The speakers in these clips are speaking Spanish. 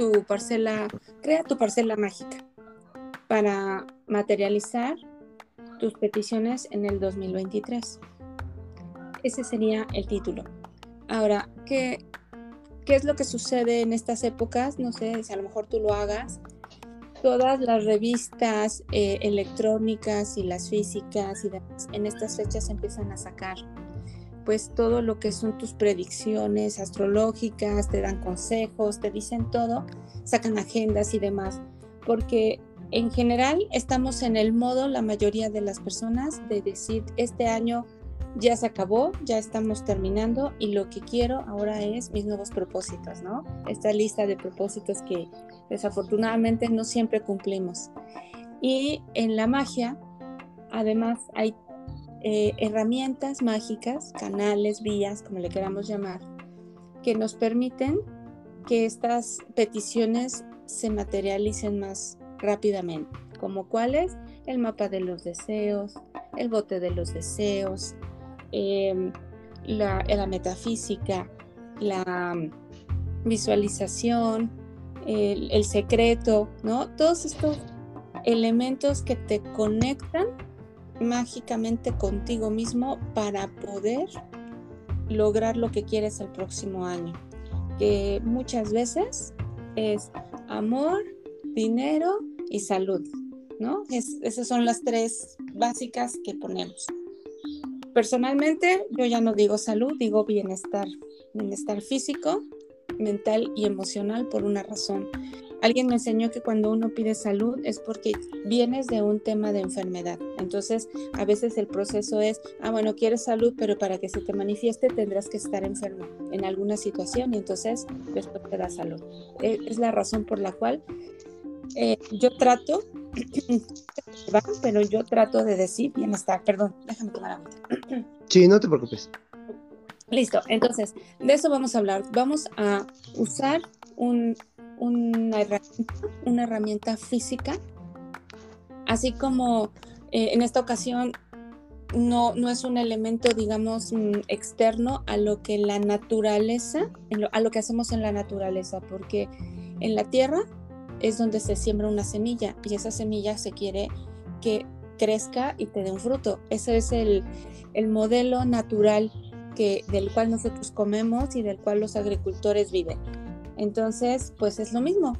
tu parcela, crea tu parcela mágica para materializar tus peticiones en el 2023. Ese sería el título. Ahora, ¿qué, ¿qué es lo que sucede en estas épocas? No sé si a lo mejor tú lo hagas. Todas las revistas eh, electrónicas y las físicas y demás en estas fechas empiezan a sacar pues todo lo que son tus predicciones astrológicas, te dan consejos, te dicen todo, sacan agendas y demás, porque en general estamos en el modo, la mayoría de las personas, de decir, este año ya se acabó, ya estamos terminando y lo que quiero ahora es mis nuevos propósitos, ¿no? Esta lista de propósitos que desafortunadamente no siempre cumplimos. Y en la magia, además, hay eh, herramientas mágicas, canales, vías, como le queramos llamar, que nos permiten que estas peticiones se materialicen más rápidamente, como cuáles, el mapa de los deseos, el bote de los deseos, Em, la, metafísica, la visualización, el, secreto, ¿no? Todos estos elementos que te conectan mágicamente contigo mismo para poder lograr lo que quieres el próximo año, que muchas veces es amor, dinero y salud, ¿no? esas son las tres básicas que ponemos. Personalmente, yo ya no digo salud, digo bienestar, bienestar físico, mental y emocional por una razón. Alguien me enseñó que cuando uno pide salud es porque vienes de un tema de enfermedad. Entonces, a veces el proceso es, ah, bueno, quieres salud, pero para que se te manifieste tendrás que estar enfermo en alguna situación y entonces después te da salud. E, es la razón por la cual eh, yo trato pero yo trato de decir bienestar. Perdón, déjame tomar agua. Sí, no te preocupes. Listo, entonces, de eso vamos a hablar. Vamos a usar una, herramienta, física, así como eh, en esta ocasión no, no es un elemento, digamos, mm, externo a lo que la naturaleza, a lo que hacemos en la naturaleza, porque en la tierra es donde se siembra una semilla y esa semilla se quiere que crezca y te dé un fruto. Ese es el, modelo natural que, del cual nosotros comemos y del cual los agricultores viven. Entonces, pues es lo mismo.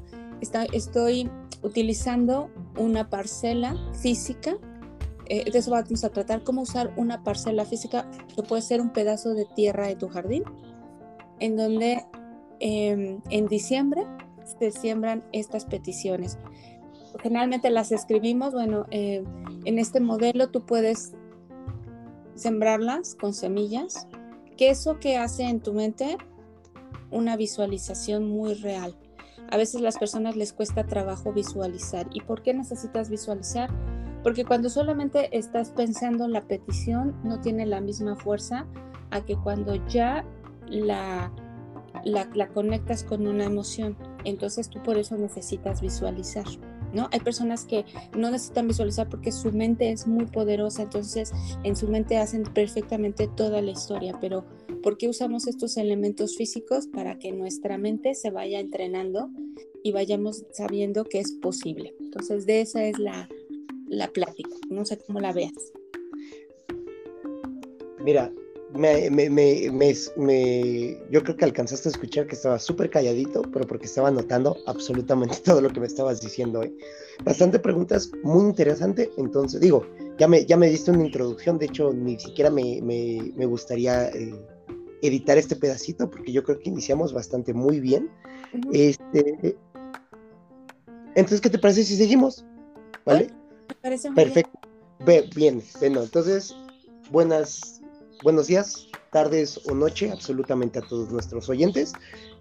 estoy utilizando una parcela física. Eh, de eso vamos a tratar, cómo usar una parcela física que puede ser un pedazo de tierra de tu jardín, en donde em, en diciembre se siembran estas peticiones. Generalmente las escribimos, bueno, eh, en este modelo tú puedes sembrarlas con semillas, que eso que hace en tu mente una visualización muy real. A veces las personas les cuesta trabajo visualizar. ¿Y por qué necesitas visualizar? Porque cuando solamente estás pensando la petición no tiene la misma fuerza a que cuando ya la, la conectas con una emoción. Entonces tú por eso necesitas visualizar. ¿No? Hay personas que no necesitan visualizar porque su mente es muy poderosa, entonces en su mente hacen perfectamente toda la historia, pero ¿por qué usamos estos elementos físicos? Para que nuestra mente se vaya entrenando y vayamos sabiendo que es posible. Entonces de esa es la, la plática, no sé cómo la veas. Mira, me, me, me, yo creo que alcanzaste a escuchar que estaba súper calladito, pero porque estaba anotando absolutamente todo lo que me estabas diciendo. ¿eh? Bastante preguntas, muy interesante. Entonces, digo, ya me, ya me diste una introducción, de hecho, ni siquiera me, gustaría eh, editar este pedacito, porque yo creo que iniciamos bastante muy bien. este, entonces, ¿qué te parece si seguimos? ¿Vale? Me parece muy Perfecto. Bien. bien, bueno, entonces, buenas buenos días, tardes o noche absolutamente a todos nuestros oyentes.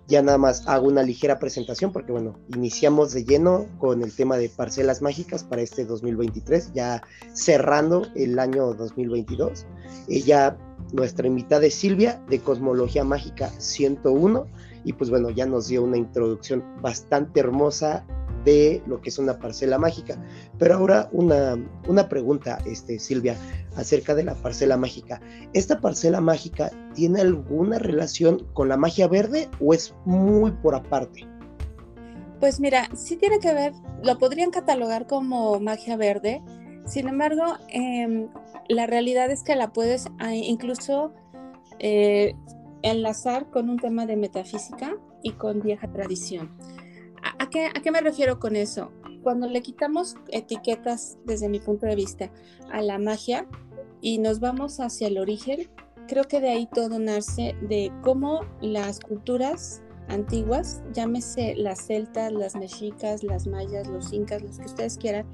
Ya nada más hago una ligera presentación porque bueno, iniciamos de lleno con el tema de parcelas mágicas para este 2023, ya cerrando el año 2022. Ella, nuestra invitada es Silvia de Cosmología Mágica 101 y pues bueno, ya nos dio una introducción bastante hermosa de lo que es una parcela mágica. Pero ahora una, una pregunta, este, Silvia, acerca de la parcela mágica. ¿Esta parcela mágica tiene alguna relación con la magia verde o es muy por aparte? Pues mira, sí tiene que ver, lo podrían catalogar como magia verde, sin embargo, em, la realidad es que la puedes ah, incluso eh, enlazar con un tema de metafísica y con vieja tradición. ¿A, qué, ¿A, qué, me refiero con eso? Cuando le quitamos etiquetas, desde mi punto de vista, a la magia y nos vamos hacia el origen, creo que de ahí todo nace de cómo las culturas antiguas, llámese las celtas, las mexicas, las mayas, los incas, los que ustedes quieran,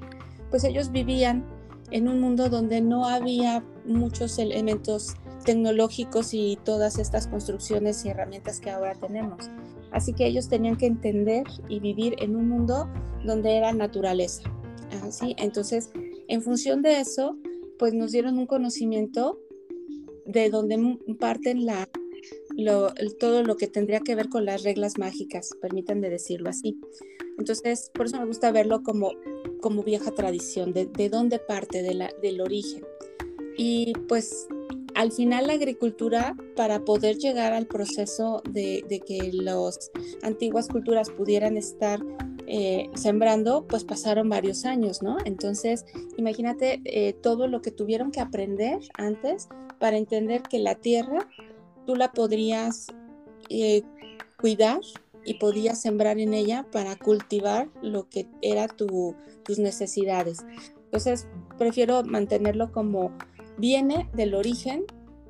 pues ellos vivían en un mundo donde no había muchos elementos tecnológicos y todas estas construcciones y herramientas que ahora tenemos. Así que ellos tenían que entender y vivir en un mundo donde era naturaleza. Así, entonces, en función de eso, pues nos dieron un conocimiento de donde parten la, todo lo que tendría que ver con las reglas mágicas, permítanme decirlo así. Entonces, por eso me gusta verlo como, como vieja tradición, de, de dónde parte, de del origen. Y pues al final la agricultura, para poder llegar al proceso de, de que las antiguas culturas pudieran estar eh, sembrando, pues pasaron varios años, ¿no? Entonces, imagínate eh, todo lo que tuvieron que aprender antes para entender que la tierra tú la podrías eh, cuidar y podías sembrar en ella para cultivar lo que era tu, tus necesidades. Entonces, prefiero mantenerlo como viene del origen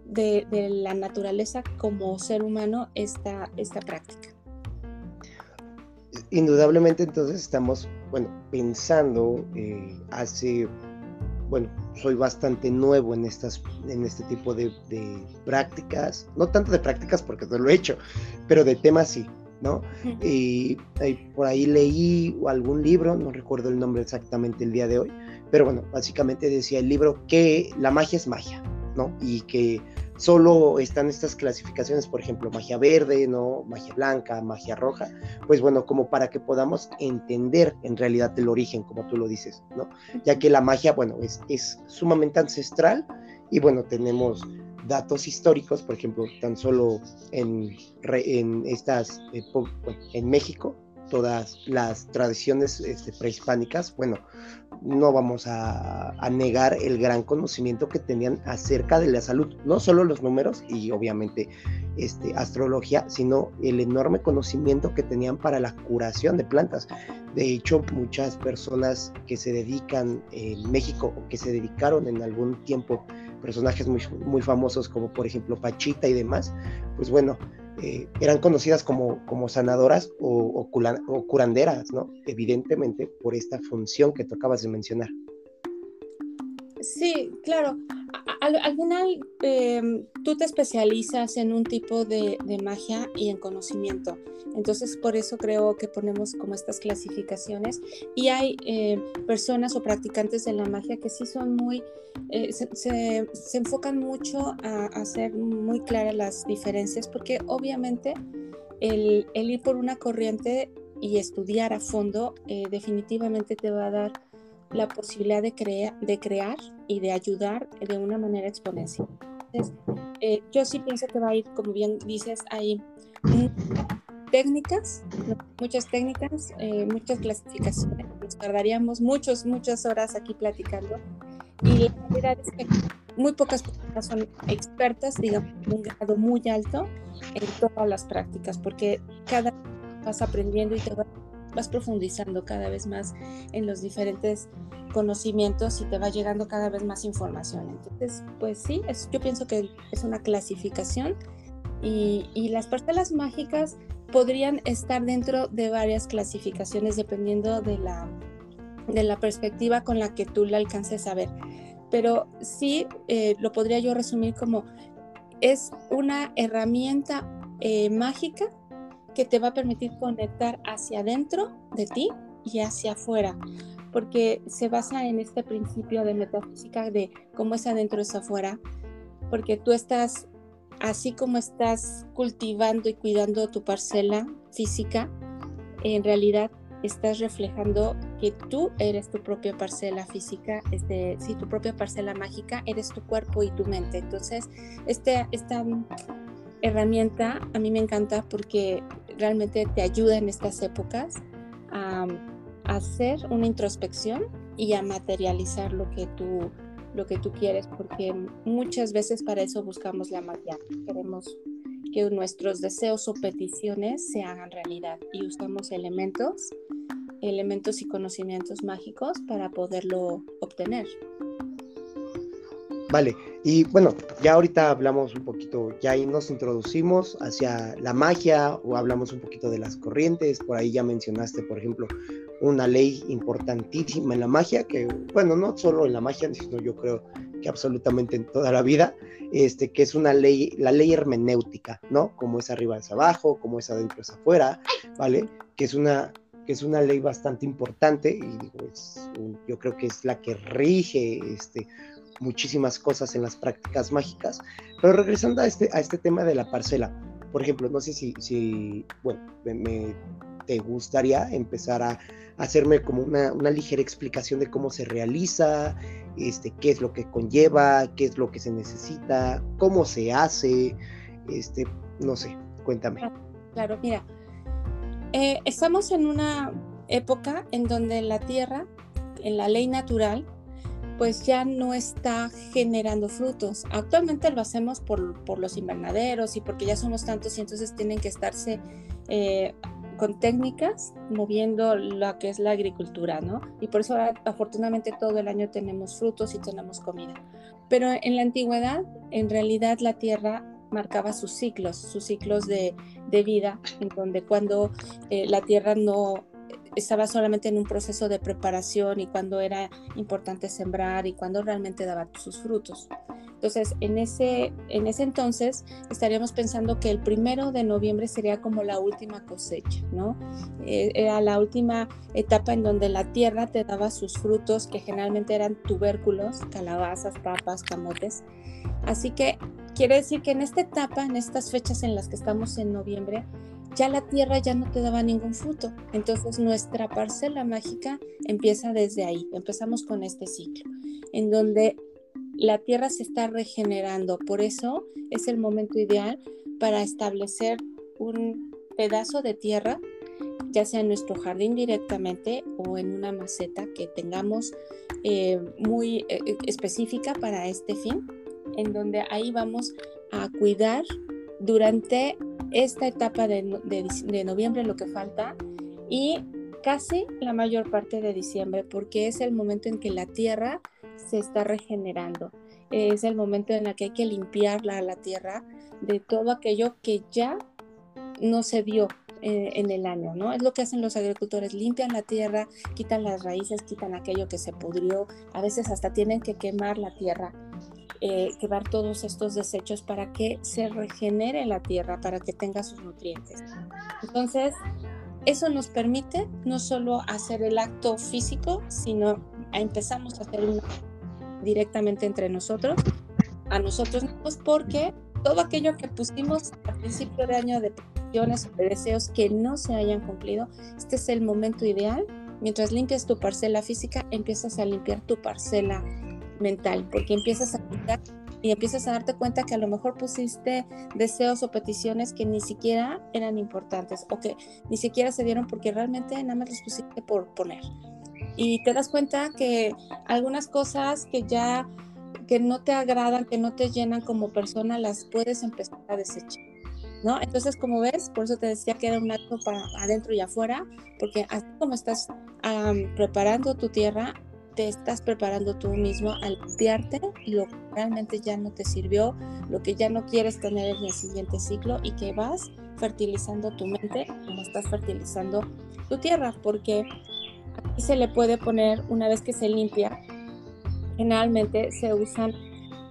de, la naturaleza como ser humano esta, esta práctica. Indudablemente entonces estamos, bueno, pensando eh, hace, bueno, soy bastante nuevo en, estas, en este tipo de, prácticas, no tanto de prácticas porque no lo he hecho, pero de temas sí, ¿no? Y, por ahí leí algún libro, no recuerdo el nombre exactamente el día de hoy, pero bueno, básicamente decía el libro que la magia es magia, ¿no? Y que solo están estas clasificaciones, por ejemplo, magia verde, ¿no? Magia blanca, magia roja, pues bueno, como para que podamos entender en realidad el origen, como tú lo dices, ¿no? Ya que la magia, bueno, es, es sumamente ancestral y bueno, tenemos datos históricos, por ejemplo, tan solo en, estas, eh, en México, todas las tradiciones este, prehispánicas, bueno, no vamos a, negar el gran conocimiento que tenían acerca de la salud, no solo los números y obviamente este, astrología, sino el enorme conocimiento que tenían para la curación de plantas. De hecho, muchas personas que se dedican en México o que se dedicaron en algún tiempo, personajes muy, muy famosos como por ejemplo Pachita y demás, pues bueno, eh, eran conocidas como, como sanadoras o, o, curanderas, ¿no? Evidentemente por esta función que tú acabas de mencionar. Sí, claro. Al, final, em, tú te especializas en un tipo de, magia y en conocimiento. Entonces, por eso creo que ponemos como estas clasificaciones. Y hay em, personas o practicantes de la magia que sí son muy, eh, se, se, enfocan mucho a, hacer muy claras las diferencias, porque obviamente el, el, ir por una corriente y estudiar a fondo eh, definitivamente te va a dar la posibilidad de, de crear y de ayudar de una manera exponencial. Eh, yo sí pienso que va a ir, como bien dices, hay técnicas, muchas técnicas, eh, muchas clasificaciones. Nos tardaríamos muchos, muchas horas aquí platicando. Y la verdad es que muy pocas personas son expertas, digamos, un grado muy alto en todas las prácticas, porque cada vas aprendiendo y te vas vas profundizando cada vez más en los diferentes conocimientos y te va llegando cada vez más información. Entonces, pues sí, yo pienso que es una clasificación y, y las parcelas mágicas podrían estar dentro de varias clasificaciones dependiendo de la, de la perspectiva con la que tú la alcances a ver. Pero sí eh, lo podría yo resumir como es una herramienta eh, mágica que te va a permitir conectar hacia adentro de ti y hacia afuera, porque se basa en este principio de metafísica de cómo es adentro es afuera, porque tú estás, así como estás cultivando y cuidando tu parcela física, en realidad estás reflejando que tú eres tu propia parcela física, este, sí, tu propia parcela mágica, eres tu cuerpo y tu mente. Entonces, este, esta herramienta a mí me encanta porque realmente te ayuda en estas épocas a, hacer una introspección y a materializar lo que tú lo que tú quieres, porque muchas veces para eso buscamos la magia. Queremos que nuestros deseos o peticiones se hagan realidad y usamos elementos, elementos y conocimientos mágicos para poderlo obtener. Vale, y bueno, ya ahorita hablamos un poquito, ya ahí nos introducimos hacia la magia o hablamos un poquito de las corrientes, por ahí ya mencionaste, por ejemplo, una ley importantísima en la magia, que bueno, no solo en la magia, sino yo creo que absolutamente en toda la vida, este, que es una ley, la ley hermenéutica, ¿no? Como es arriba es abajo, como es adentro es afuera, ¿vale? Que es una, que es una ley bastante importante y yo creo que es la que rige este, muchísimas cosas en las prácticas mágicas. Pero regresando a este, a este tema de la parcela, por ejemplo, no sé si, si bueno, me, te gustaría empezar a hacerme como una, una, ligera explicación de cómo se realiza, este, qué es lo que conlleva, qué es lo que se necesita, cómo se hace, este, no sé, cuéntame. Claro, mira, eh, estamos en una época en donde la Tierra, en la ley natural, pues ya no está generando frutos. Actualmente lo hacemos por, por los invernaderos y porque ya somos tantos y entonces tienen que estarse eh, con técnicas moviendo lo que es la agricultura, ¿no? Y por eso afortunadamente todo el año tenemos frutos y tenemos comida. Pero en la antigüedad, en realidad la tierra marcaba sus ciclos, sus ciclos de, de vida, en donde cuando eh, la tierra no estaba solamente en un proceso de preparación y cuando era importante sembrar y cuando realmente daba sus frutos. Entonces, en ese, en ese entonces estaríamos pensando que el primero de noviembre sería como la última cosecha, ¿no? Eh, era la última etapa en donde la tierra te daba sus frutos, que generalmente eran tubérculos, calabazas, papas, camotes. Así que quiere decir que en esta etapa, en estas fechas en las que estamos en noviembre, ya la tierra ya no te daba ningún fruto. Entonces nuestra parcela mágica empieza desde ahí. Empezamos con este ciclo, en donde la tierra se está regenerando. Por eso es el momento ideal para establecer un pedazo de tierra, ya sea en nuestro jardín directamente o en una maceta que tengamos eh, muy eh, específica para este fin, en donde ahí vamos a cuidar durante esta etapa de, noviembre, lo que falta, y casi la mayor parte de diciembre, porque es el momento en que la tierra se está regenerando. Es el momento en el que hay que limpiarla a la tierra de todo aquello que ya no se dio eh, en el año, ¿no? Es lo que hacen los agricultores, limpian la tierra, quitan las raíces, quitan aquello que se pudrió, a veces hasta tienen que quemar la tierra eh, quemar todos estos desechos para que se regenere la tierra, para que tenga sus nutrientes. Entonces, eso nos permite no solo hacer el acto físico, sino empezamos a hacer directamente entre nosotros, a nosotros mismos, porque todo aquello que pusimos al principio de año de peticiones o de deseos que no se hayan cumplido, este es el momento ideal. Mientras limpias tu parcela física, empiezas a limpiar tu parcela mental, porque empiezas a y empiezas a darte cuenta que a lo mejor pusiste deseos o peticiones que ni siquiera eran importantes o que ni siquiera se dieron porque realmente nada más los pusiste por poner. Y te das cuenta que algunas cosas que ya que no te agradan, que no te llenan como persona, las puedes empezar a desechar. ¿No? Entonces, como ves, por eso te decía que era un acto para adentro y afuera, porque así como estás preparando tu tierra, te estás preparando tú mismo a limpiarte lo que realmente ya no te sirvió, lo que ya no quieres tener en el siguiente ciclo y que vas fertilizando tu mente como estás fertilizando tu tierra, porque aquí se le puede poner una vez que se limpia, generalmente se usan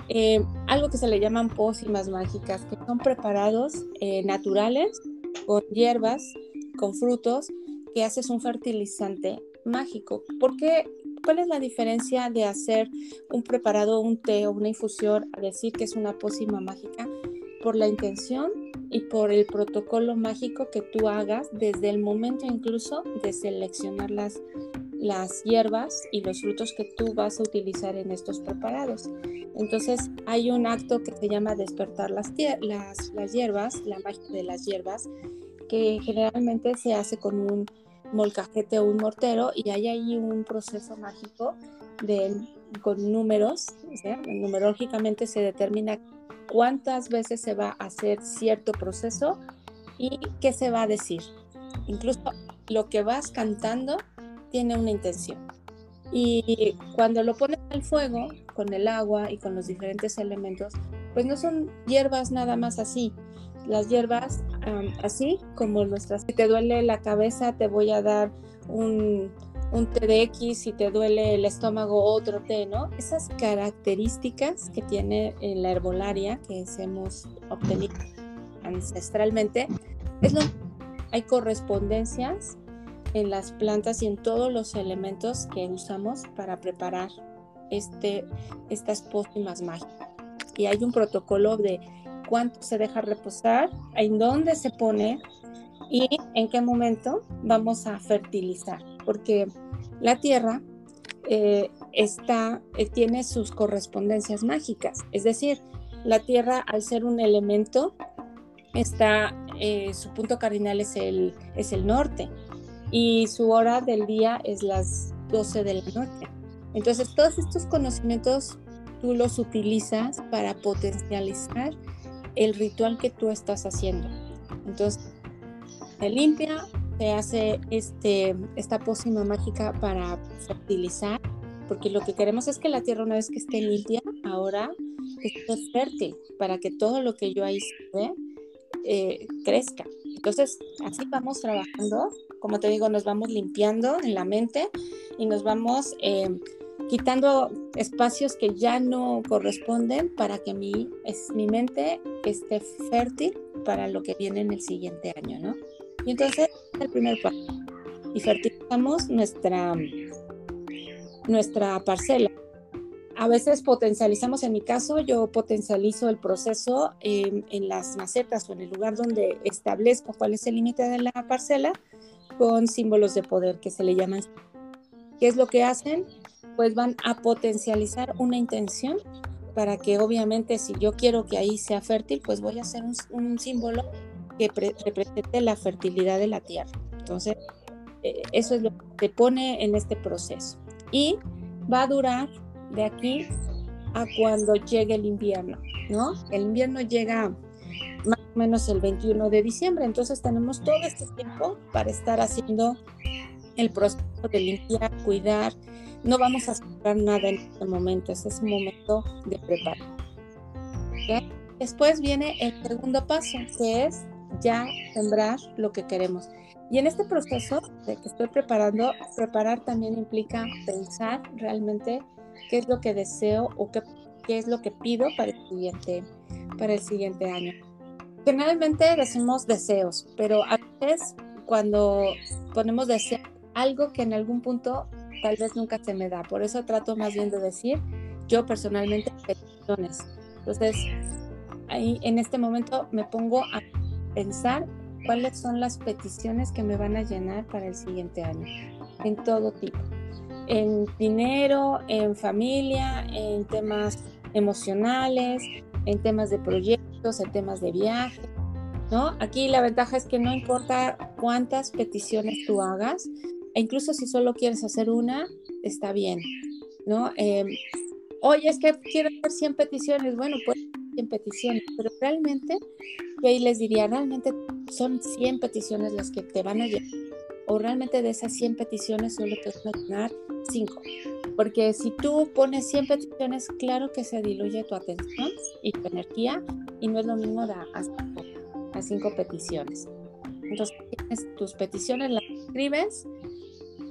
eh, algo que se le llaman pócimas mágicas, que son preparados eh, naturales con hierbas, con frutos, que haces un fertilizante mágico. ¿Por qué ¿Cuál es la diferencia de hacer un preparado, un té o una infusión a decir que es una pócima mágica? Por la intención y por el protocolo mágico que tú hagas desde el momento incluso de seleccionar las, las hierbas y los frutos que tú vas a utilizar en estos preparados. Entonces hay un acto que se llama despertar las, las, las hierbas, la magia de las hierbas, que generalmente se hace con un molcajete o un mortero y hay ahí un proceso mágico de, con números, numerológicamente se determina cuántas veces se va a hacer cierto proceso y qué se va a decir. Incluso lo que vas cantando tiene una intención. Y cuando lo pones al fuego, con el agua y con los diferentes elementos, pues no son hierbas nada más así. Las hierbas así como nuestras. Si te duele la cabeza, te voy a dar un, un té de X, si te duele el estómago, otro té, ¿no? Esas características que tiene en la herbolaria que hemos obtenido ancestralmente, es lo hay correspondencias en las plantas y en todos los elementos que usamos para preparar este, estas pócimas mágicas. Y hay un protocolo de cuánto se deja reposar, en dónde se pone y en qué momento vamos a fertilizar, porque la tierra eh, está, eh, tiene sus correspondencias mágicas, es decir, la tierra al ser un elemento está, eh, su punto cardinal es el, es el norte y su hora del día es las 12 de la noche. Entonces todos estos conocimientos tú los utilizas para potencializar el ritual que tú estás haciendo. Entonces, se limpia, se hace este, esta pócima mágica para fertilizar, porque lo que queremos es que la tierra una vez que esté limpia, ahora esté fértil, para que todo lo que yo ahí ve eh, crezca. Entonces, así vamos trabajando, como te digo, nos vamos limpiando en la mente y nos vamos... Eh, quitando espacios que ya no corresponden para que mi, es, mi mente esté fértil para lo que viene en el siguiente año, ¿no? Y entonces, el primer paso. Y fertilizamos nuestra, nuestra parcela. A veces potencializamos, en mi caso, yo potencializo el proceso en, en las macetas o en el lugar donde establezco cuál es el límite de la parcela con símbolos de poder que se le llaman. ¿Qué es lo que hacen? Pues van a potencializar una intención para que obviamente si yo quiero que ahí sea fértil, pues voy a hacer un, símbolo que represente la fertilidad de la tierra. Entonces, eh, eso es lo que se pone en este proceso. Y va a durar de aquí a cuando llegue el invierno, ¿no? El invierno llega más o menos el 21 de diciembre, entonces tenemos todo este tiempo para estar haciendo el proceso de limpiar, cuidar, no vamos a sembrar nada en este momento, ese es un momento de preparar. Después viene el segundo paso, que es ya sembrar lo que queremos. Y en este proceso de que estoy preparando, preparar también implica pensar realmente qué es lo que deseo o qué, qué es lo que pido para el siguiente, para el siguiente año. Generalmente decimos deseos, pero a veces cuando ponemos deseos, algo que en algún punto tal vez nunca se me da. Por eso trato más bien de decir yo personalmente peticiones. Entonces, ahí en este momento me pongo a pensar cuáles son las peticiones que me van a llenar para el siguiente año, en todo tipo, en dinero, en familia, en temas emocionales, en temas de proyectos, en temas de viaje, ¿no? Aquí la ventaja es que no importa cuántas peticiones tú hagas, e incluso si solo quieres hacer una, está bien, ¿no? Eh, Oye, es que quiero hacer 100 peticiones. Bueno, pues 100 peticiones, pero realmente, yo ahí les diría, realmente son 100 peticiones las que te van a llenar. O realmente de esas 100 peticiones solo te van a llenar 5. Porque si tú pones 100 peticiones, claro que se diluye tu atención y tu energía y no es lo mismo dar a 5 peticiones. Entonces, tienes tus peticiones, las escribes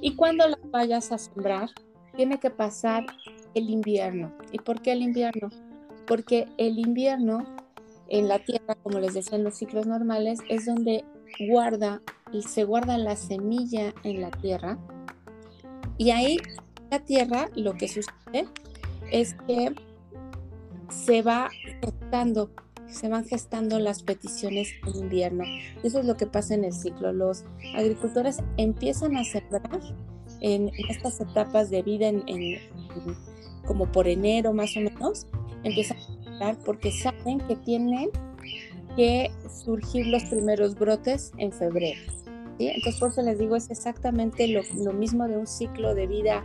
y cuando las vayas a sembrar, tiene que pasar el invierno. ¿Y por qué el invierno? Porque el invierno en la tierra, como les decía en los ciclos normales, es donde guarda y se guarda la semilla en la tierra. Y ahí la tierra lo que sucede es que se va gestando se van gestando las peticiones en invierno. Eso es lo que pasa en el ciclo. Los agricultores empiezan a sembrar en estas etapas de vida, en, como por enero más o menos, empiezan a sembrar porque saben que tienen que surgir los primeros brotes en febrero. Entonces, por eso les digo, es exactamente lo, lo mismo de un ciclo de vida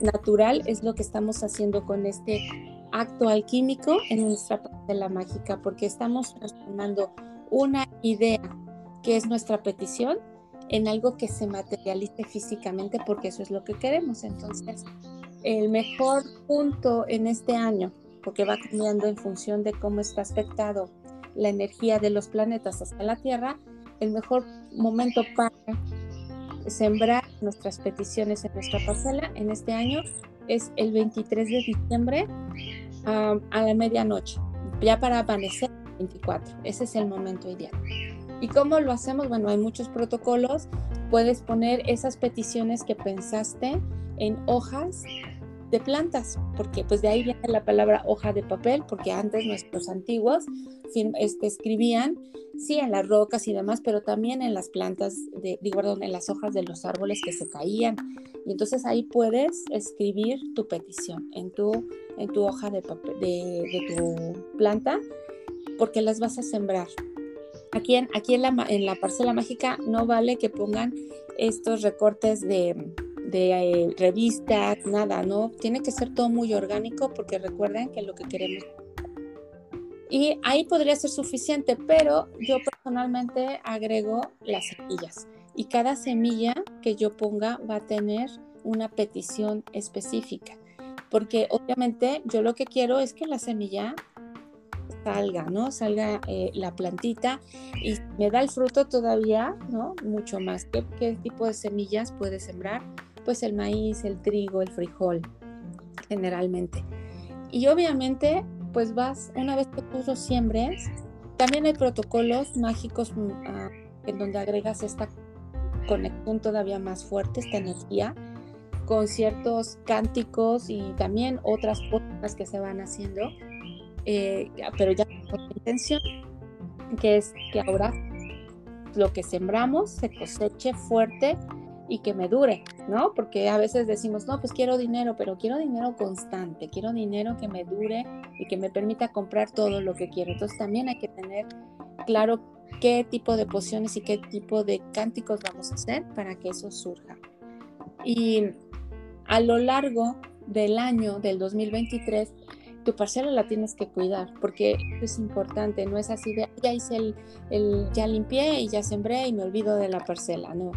natural, es lo que estamos haciendo con este acto alquímico en nuestra parcela mágica, porque estamos transformando una idea que es nuestra petición en algo que se materialice físicamente, porque eso es lo que queremos. Entonces, el mejor punto en este año, porque va cambiando en función de cómo está aspectado la energía de los planetas hasta la Tierra, el mejor momento para sembrar nuestras peticiones en nuestra parcela en este año es el 23 de diciembre a la medianoche, ya para amanecer 24. Ese es el momento ideal. ¿Y cómo lo hacemos? Bueno, hay muchos protocolos. Puedes poner esas peticiones que pensaste en hojas de plantas, porque pues de ahí viene la palabra hoja de papel, porque antes nuestros antiguos este, escribían, sí, en las rocas y demás, pero también en las plantas, de, digo, perdón, en las hojas de los árboles que se caían. Y entonces ahí puedes escribir tu petición en tu, en tu hoja de, papel, de, de tu planta, porque las vas a sembrar. Aquí en, aquí en, la, en la parcela mágica no vale que pongan estos recortes de, de eh, revistas, nada, ¿no? Tiene que ser todo muy orgánico porque recuerden que lo que queremos. Y ahí podría ser suficiente, pero yo personalmente agrego las semillas. Y cada semilla que yo ponga va a tener una petición específica. Porque obviamente yo lo que quiero es que la semilla salga, ¿no? Salga eh, la plantita y me da el fruto todavía, ¿no? Mucho más. ¿Qué, ¿Qué, tipo de semillas puede sembrar? Pues el maíz, el trigo, el frijol, generalmente. Y obviamente, pues vas, una vez que tú lo siembres, también hay protocolos mágicos mm, ah, en donde agregas esta conexión todavía más fuerte, esta energía, con ciertos cánticos y también otras cosas que se van haciendo eh, pero ya con intención, que es que ahora lo que sembramos se coseche fuerte y que me dure, ¿no? Porque a veces decimos, no, pues quiero dinero, pero quiero dinero constante, quiero dinero que me dure y que me permita comprar todo lo que quiero. Entonces también hay que tener claro qué tipo de pociones y qué tipo de cánticos vamos a hacer para que eso surja. Y a lo largo del año del 2023 tu parcela la tienes que cuidar, porque es importante, no es así de, ya hice el, el, ya limpié y ya sembré y me olvido de la parcela, no.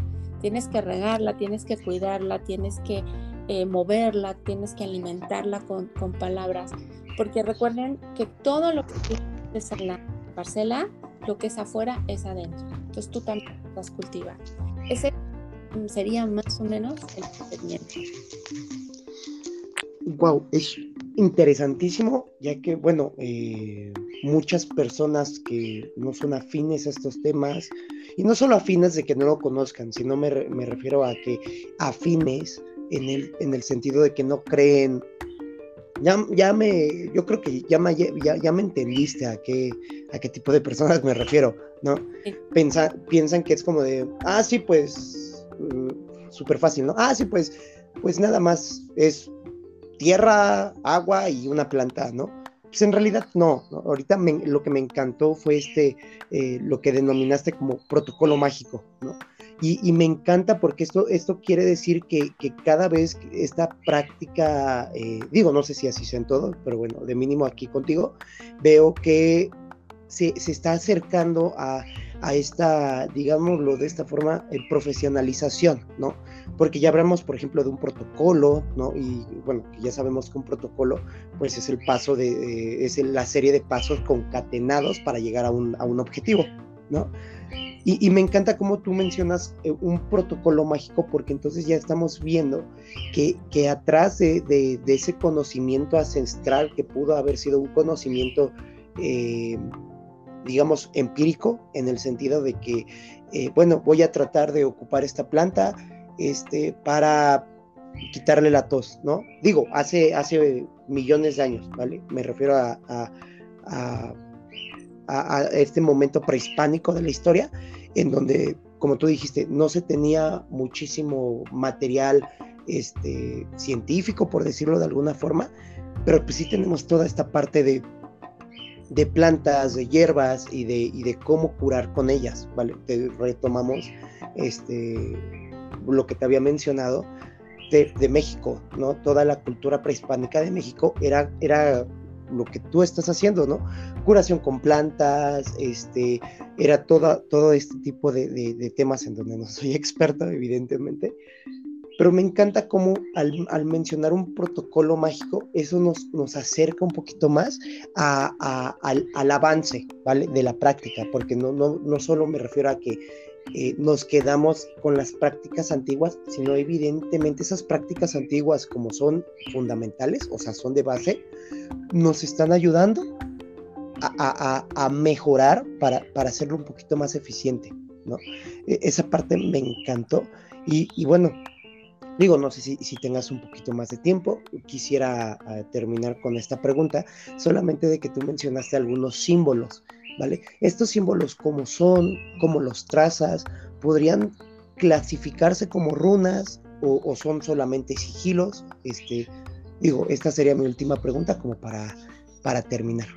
Tienes que regarla, tienes que cuidarla, tienes que eh, moverla, tienes que alimentarla con, palabras, porque recuerden que todo lo que tienes en la parcela, lo que es afuera es adentro. Entonces tú también vas a cultivar. Ese sería más o menos el procedimiento. Wow, es interesantísimo, ya que, bueno, eh, muchas personas que no son afines a estos temas, y no solo afines de que no lo conozcan, sino me, me refiero a que afines en el, en el sentido de que no creen. Ya, ya me, yo creo que ya me, ya, ya me entendiste a qué, a qué tipo de personas me refiero, ¿no? piensan que es como de, ah, sí, pues, mm, súper fácil, ¿no? Ah, sí, pues, pues nada más es tierra, agua y una planta, ¿no? Pues en realidad no, ahorita lo que me encantó fue este, eh, lo que denominaste como protocolo mágico, ¿no? Y, me encanta porque esto, esto quiere decir que, cada vez esta práctica, eh, digo, no sé si así sea en todo, pero bueno, de mínimo aquí contigo, veo que se, se está acercando a, a esta, digámoslo de esta forma, eh, profesionalización, ¿no? Porque ya hablamos, por ejemplo, de un protocolo, ¿no? Y bueno, ya sabemos que un protocolo, pues es el paso de, es la serie de pasos concatenados para llegar a un, a un objetivo, ¿no? Y, me encanta cómo tú mencionas eh, un protocolo mágico, porque entonces ya estamos viendo que, que atrás de, de, de, ese conocimiento ancestral, que pudo haber sido un conocimiento eh, digamos, empírico, en el sentido de que, eh, bueno, voy a tratar de ocupar esta planta este, para quitarle la tos, ¿no? Digo, hace, hace millones de años, ¿vale? Me refiero a, a, a, este momento prehispánico de la historia, en donde, como tú dijiste, no se tenía muchísimo material este, científico, por decirlo de alguna forma, pero pues sí tenemos toda esta parte de de plantas, de hierbas y de, de cómo curar con ellas, ¿vale? Te retomamos este, lo que te había mencionado de, de, México, ¿no? Toda la cultura prehispánica de México era, era lo que tú estás haciendo, ¿no? Curación con plantas, este, era toda, todo este tipo de, de, temas en donde no soy experta, evidentemente, pero me encanta cómo al, mencionar un protocolo mágico, eso nos, nos acerca un poquito más a, al, avance, ¿vale? De la práctica, porque no, no, no solo me refiero a que eh, nos quedamos con las prácticas antiguas, sino evidentemente esas prácticas antiguas como son fundamentales, o sea, son de base, nos están ayudando a, mejorar para, para, hacerlo un poquito más eficiente, ¿no? E, esa parte me encantó y, bueno, Digo, no sé si, tengas un poquito más de tiempo. Quisiera ah, terminar con esta pregunta, solamente de que tú mencionaste algunos símbolos, ¿vale? Estos símbolos, ¿cómo son? ¿Cómo los trazas? ¿Podrían clasificarse como runas o, son solamente sigilos? Este, digo, esta sería mi última pregunta como para, para terminar.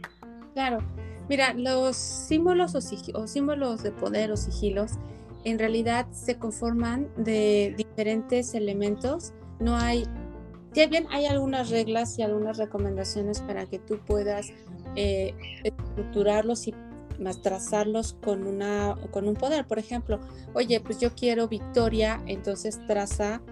Claro. Mira, los símbolos o símbolos de poder o sigilos en realidad se conforman de diferentes elementos. No hay, si bien hay algunas reglas y algunas recomendaciones para que tú puedas eh, estructurarlos y más trazarlos con, una, con un poder. Por ejemplo, oye, pues yo quiero victoria, entonces traza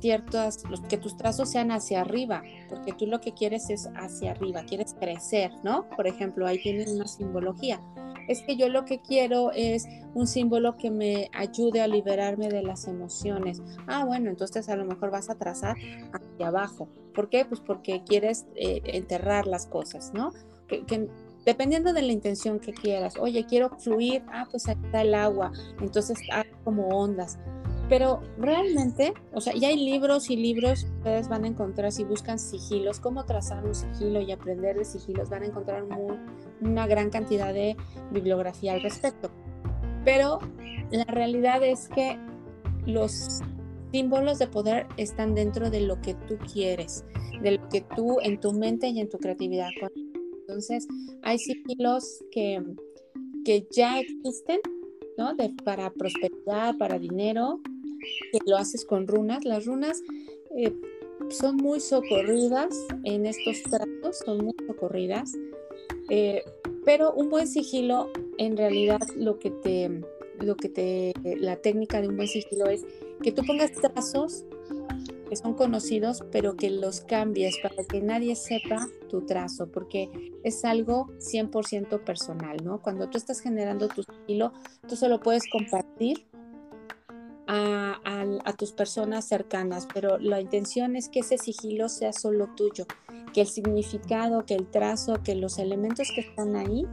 ciertos, que tus trazos sean hacia arriba, porque tú lo que quieres es hacia arriba, quieres crecer, ¿no? Por ejemplo, ahí tienes una simbología es que yo lo que quiero es un símbolo que me ayude a liberarme de las emociones. Ah, bueno, entonces a lo mejor vas a trazar hacia abajo. ¿Por qué? Pues porque quieres eh, enterrar las cosas, ¿no? Dependiendo de la intención que quieras. Oye, quiero fluir, ah, pues ahí está el agua, entonces hay como ondas. Pero realmente, o sea, ya hay libros y libros, ustedes van a encontrar si buscan sigilos, cómo trazar un sigilo y aprender de sigilos, van a encontrar una gran cantidad de bibliografía al respecto. Pero la realidad es que los símbolos de poder están dentro de lo que tú quieres, de lo que tú en tu mente y en tu creatividad. Entonces, hay sigilos que, que ya existen, ¿no? De, para prosperidad, para dinero, que lo haces con runas. Las runas eh, son muy socorridas en estos tratos, son muy socorridas, eh, pero un buen sigilo, en realidad lo que te, lo que te, la técnica de un buen sigilo es que tú pongas trazos que son conocidos, pero que los cambies para que nadie sepa tu trazo, porque es algo 100% personal, ¿no? Cuando tú estás generando tu sigilo, tú solo puedes compartir a, tus personas cercanas, pero la intención es que ese sigilo sea solo tuyo, que el significado, que el trazo, que los elementos que están ahí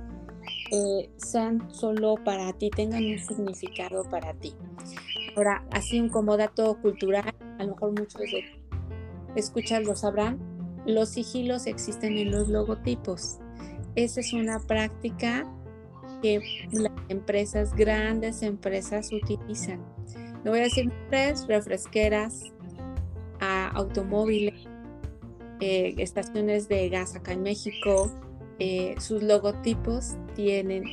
eh, sean solo para ti, tengan un significado para ti. Ahora, así un como dato cultural, a lo mejor muchos de escuchan lo sabrán, los sigilos existen en los logotipos. Esa es una práctica que las empresas, grandes empresas utilizan no voy a decir nombres, refresqueras, automóviles, eh, estaciones de gas acá en México, eh, sus logotipos tienen,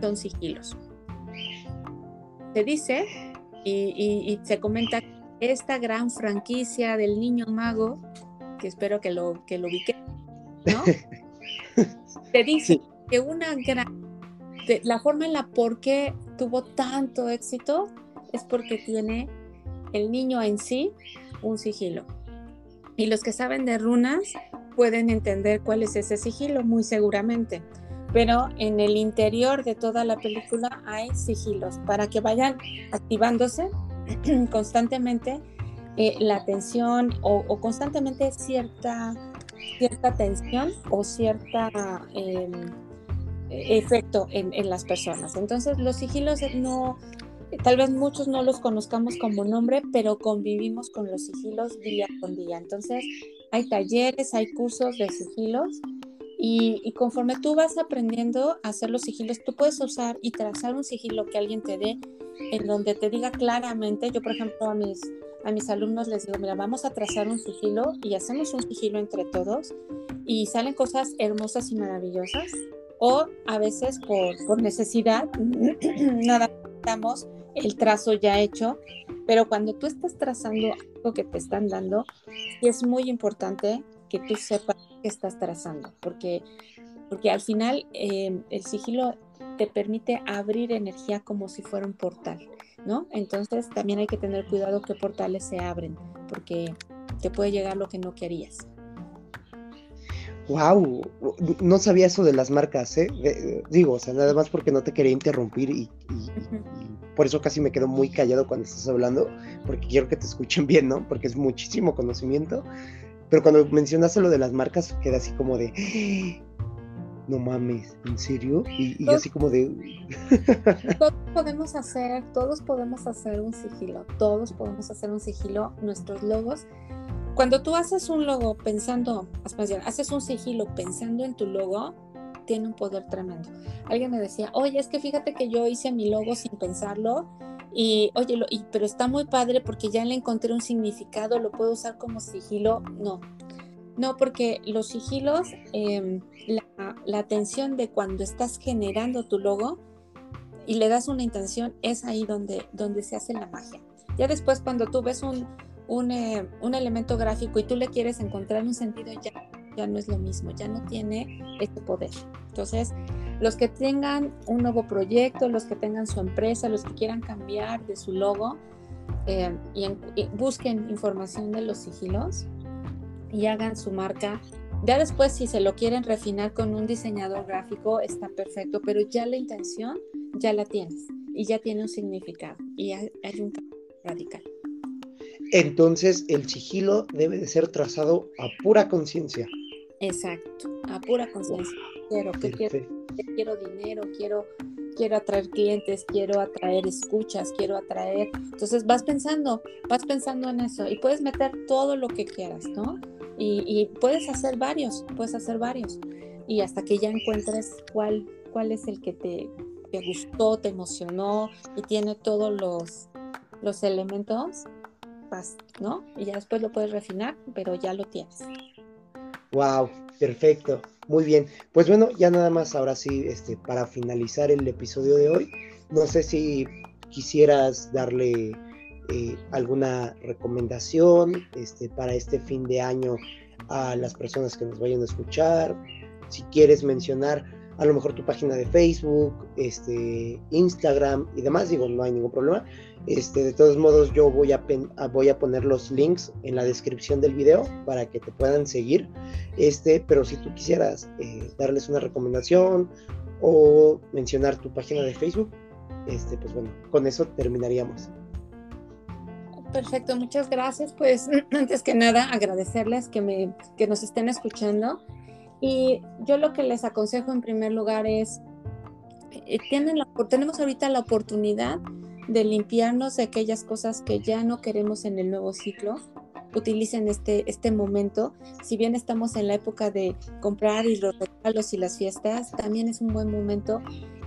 son sigilos. Se dice y, se comenta esta gran franquicia del niño mago, que espero que lo, que lo ubique, ¿no? Se dice que una gran, la forma en la por qué tuvo tanto éxito es porque tiene el niño en sí un sigilo. Y los que saben de runas pueden entender cuál es ese sigilo, muy seguramente. Pero en el interior de toda la película hay sigilos para que vayan activándose constantemente eh, la atención o, constantemente cierta, cierta tensión o cierta em, efecto en, en, las personas. Entonces los sigilos no, Tal vez muchos no los conozcamos como nombre, pero convivimos con los sigilos día con día. Entonces, hay talleres, hay cursos de sigilos y, conforme tú vas aprendiendo a hacer los sigilos, tú puedes usar y trazar un sigilo que alguien te dé en donde te diga claramente, yo por ejemplo a mis, a mis alumnos les digo, mira, vamos a trazar un sigilo y hacemos un sigilo entre todos y salen cosas hermosas y maravillosas o a veces por, por necesidad, nada, damos el trazo ya hecho, pero cuando tú estás trazando algo que te están dando, es muy importante que tú sepas qué estás trazando, porque, porque al final eh, el sigilo te permite abrir energía como si fuera un portal, ¿no? Entonces también hay que tener cuidado qué portales se abren, porque te puede llegar lo que no querías. Wow, no sabía eso de las marcas, ¿eh? digo, o sea, nada más porque no te quería interrumpir y, por eso casi me quedo muy callado cuando estás hablando, porque quiero que te escuchen bien, ¿no? Porque es muchísimo conocimiento. Pero cuando mencionaste lo de las marcas, queda así como de, no mames, ¿en serio? Y, así como de... todos podemos hacer, todos podemos hacer un sigilo, todos podemos hacer un sigilo, nuestros logos. Cuando tú haces un logo pensando, haces un sigilo pensando en tu logo, tiene un poder tremendo. Alguien me decía, oye, es que fíjate que yo hice mi logo sin pensarlo y, oye, lo, y, pero está muy padre porque ya le encontré un significado, lo puedo usar como sigilo. No, no, porque los sigilos, em, la, atención de cuando estás generando tu logo y le das una intención, es ahí donde, donde se hace la magia. Ya después cuando tú ves un, un, eh, un elemento gráfico y tú le quieres encontrar un sentido, ya, ya no es lo mismo, ya no tiene ese poder. Entonces, los que tengan un nuevo proyecto, los que tengan su empresa, los que quieran cambiar de su logo eh, y busquen información de los sigilos, y hagan su marca. Ya después, si se lo quieren refinar con un diseñador gráfico, está perfecto, pero ya la intención ya la tienes y ya tiene un significado y hay, un cambio radical. Entonces, el sigilo debe de ser trazado a pura conciencia. Exacto, a pura conciencia. Quiero, quiero, quiero dinero, quiero quiero atraer clientes, quiero atraer escuchas, quiero atraer. Entonces vas pensando, vas pensando en eso y puedes meter todo lo que quieras, ¿no? Y, puedes hacer varios, puedes hacer varios. Y hasta que ya encuentres cuál, cuál es el que te, te gustó, te emocionó y tiene todos los, los elementos, ¿no? Y ya después lo puedes refinar, pero ya lo tienes. Wow, perfecto. Muy bien. Pues bueno, ya nada más ahora sí, este, para finalizar el episodio de hoy, no sé si quisieras darle eh, alguna recomendación este, para este fin de año a las personas que nos vayan a escuchar. Si quieres mencionar a lo mejor tu página de Facebook, este, Instagram y demás, digo, no hay ningún problema. Este, de todos modos, yo voy a, voy a poner los links en la descripción del video para que te puedan seguir. Este, pero si tú quisieras eh, darles una recomendación o mencionar tu página de Facebook, este, pues bueno, con eso terminaríamos. Perfecto, muchas gracias. Pues antes que nada, agradecerles que, me, que nos estén escuchando. Y yo lo que les aconsejo en primer lugar es, eh, tienen la, tenemos ahorita la oportunidad de limpiarnos de aquellas cosas que ya no queremos en el nuevo ciclo. Utilicen este, este momento. Si bien estamos en la época de comprar y los regalos y las fiestas, también es un buen momento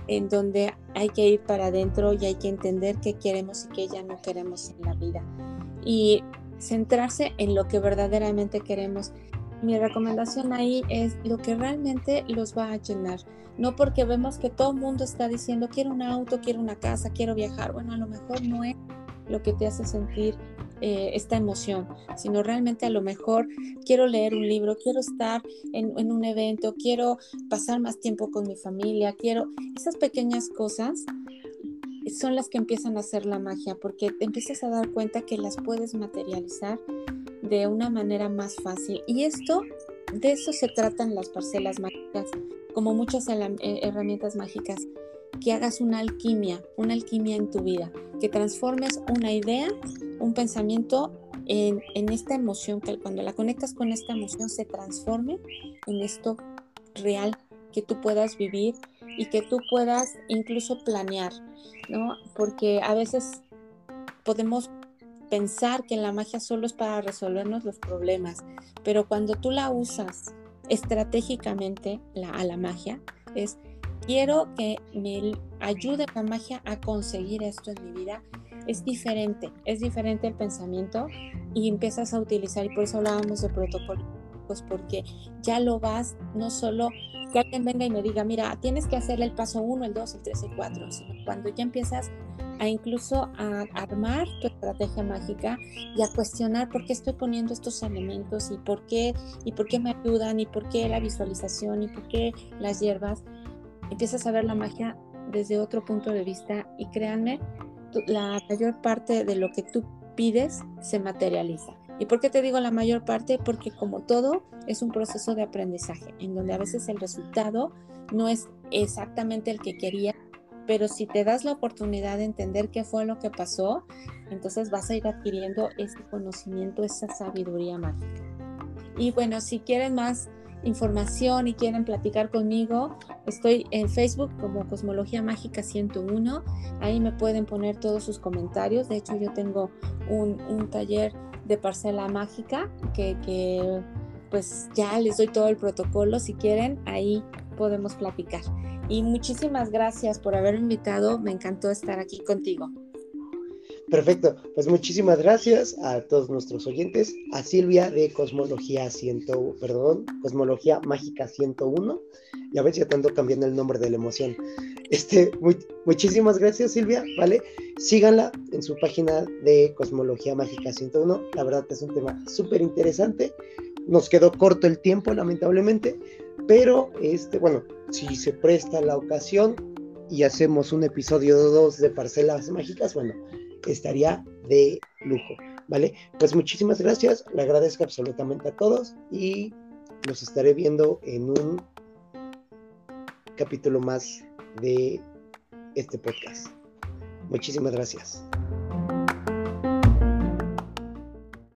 en donde hay que ir para adentro y hay que entender qué queremos y qué ya no queremos en la vida. Y centrarse en lo que verdaderamente queremos. Mi recomendación ahí es lo que realmente los va a llenar. No porque vemos que todo el mundo está diciendo quiero un auto, quiero una casa, quiero viajar. Bueno, a lo mejor no es lo que te hace sentir eh, esta emoción, sino realmente a lo mejor quiero leer un libro, quiero estar en, en, un evento, quiero pasar más tiempo con mi familia, quiero esas pequeñas cosas son las que empiezan a hacer la magia, porque te empiezas a dar cuenta que las puedes materializar de una manera más fácil. Y esto, de eso se tratan las parcelas mágicas, como muchas eh, herramientas mágicas que hagas una alquimia, una alquimia en tu vida, que transformes una idea, un pensamiento en, esta emoción, que cuando la conectas con esta emoción se transforme en esto real que tú puedas vivir y que tú puedas incluso planear, ¿no? Porque a veces podemos pensar que la magia solo es para resolvernos los problemas, pero cuando tú la usas estratégicamente a la magia, es quiero que me ayude la magia a conseguir esto en mi vida, es diferente, es diferente el pensamiento y empiezas a utilizar, y por eso hablábamos de protocolo, pues porque ya lo vas no solo que alguien venga y me diga, mira, tienes que hacer el paso 1, el 2, el 3, el 4, sino cuando ya empiezas a incluso a armar tu estrategia mágica y a cuestionar por qué estoy poniendo estos elementos y por qué y por qué me ayudan y por qué la visualización y por qué las hierbas, empiezas a ver la magia desde otro punto de vista y créanme, la mayor parte de lo que tú pides se materializa. ¿Y por qué te digo la mayor parte? Porque como todo es un proceso de aprendizaje, en donde a veces el resultado no es exactamente el que quería, pero si te das la oportunidad de entender qué fue lo que pasó, entonces vas a ir adquiriendo ese conocimiento, esa sabiduría mágica. Y bueno, si quieren más información y quieren platicar conmigo, estoy en Facebook como Cosmología Mágica 101. Ahí me pueden poner todos sus comentarios. De hecho, yo tengo un, un taller de parcela mágica que, que pues ya les doy todo el protocolo. Si quieren, ahí podemos platicar. Y muchísimas gracias por haberme invitado. Me encantó estar aquí contigo. Perfecto, pues muchísimas gracias a todos nuestros oyentes, a Silvia de Cosmología 100, perdón, Cosmología Mágica 101, y a ver si ya tanto cambiando el nombre de la emoción. Este, muchísimas gracias Silvia, ¿vale? Síganla en su página de Cosmología Mágica 101, la verdad es un tema súper interesante, nos quedó corto el tiempo lamentablemente, pero este, bueno, si se presta la ocasión y hacemos un episodio 2 de Parcelas Mágicas, bueno, estaría de lujo, ¿vale? Pues muchísimas gracias, le agradezco absolutamente a todos y los estaré viendo en un capítulo más de este podcast. Muchísimas gracias.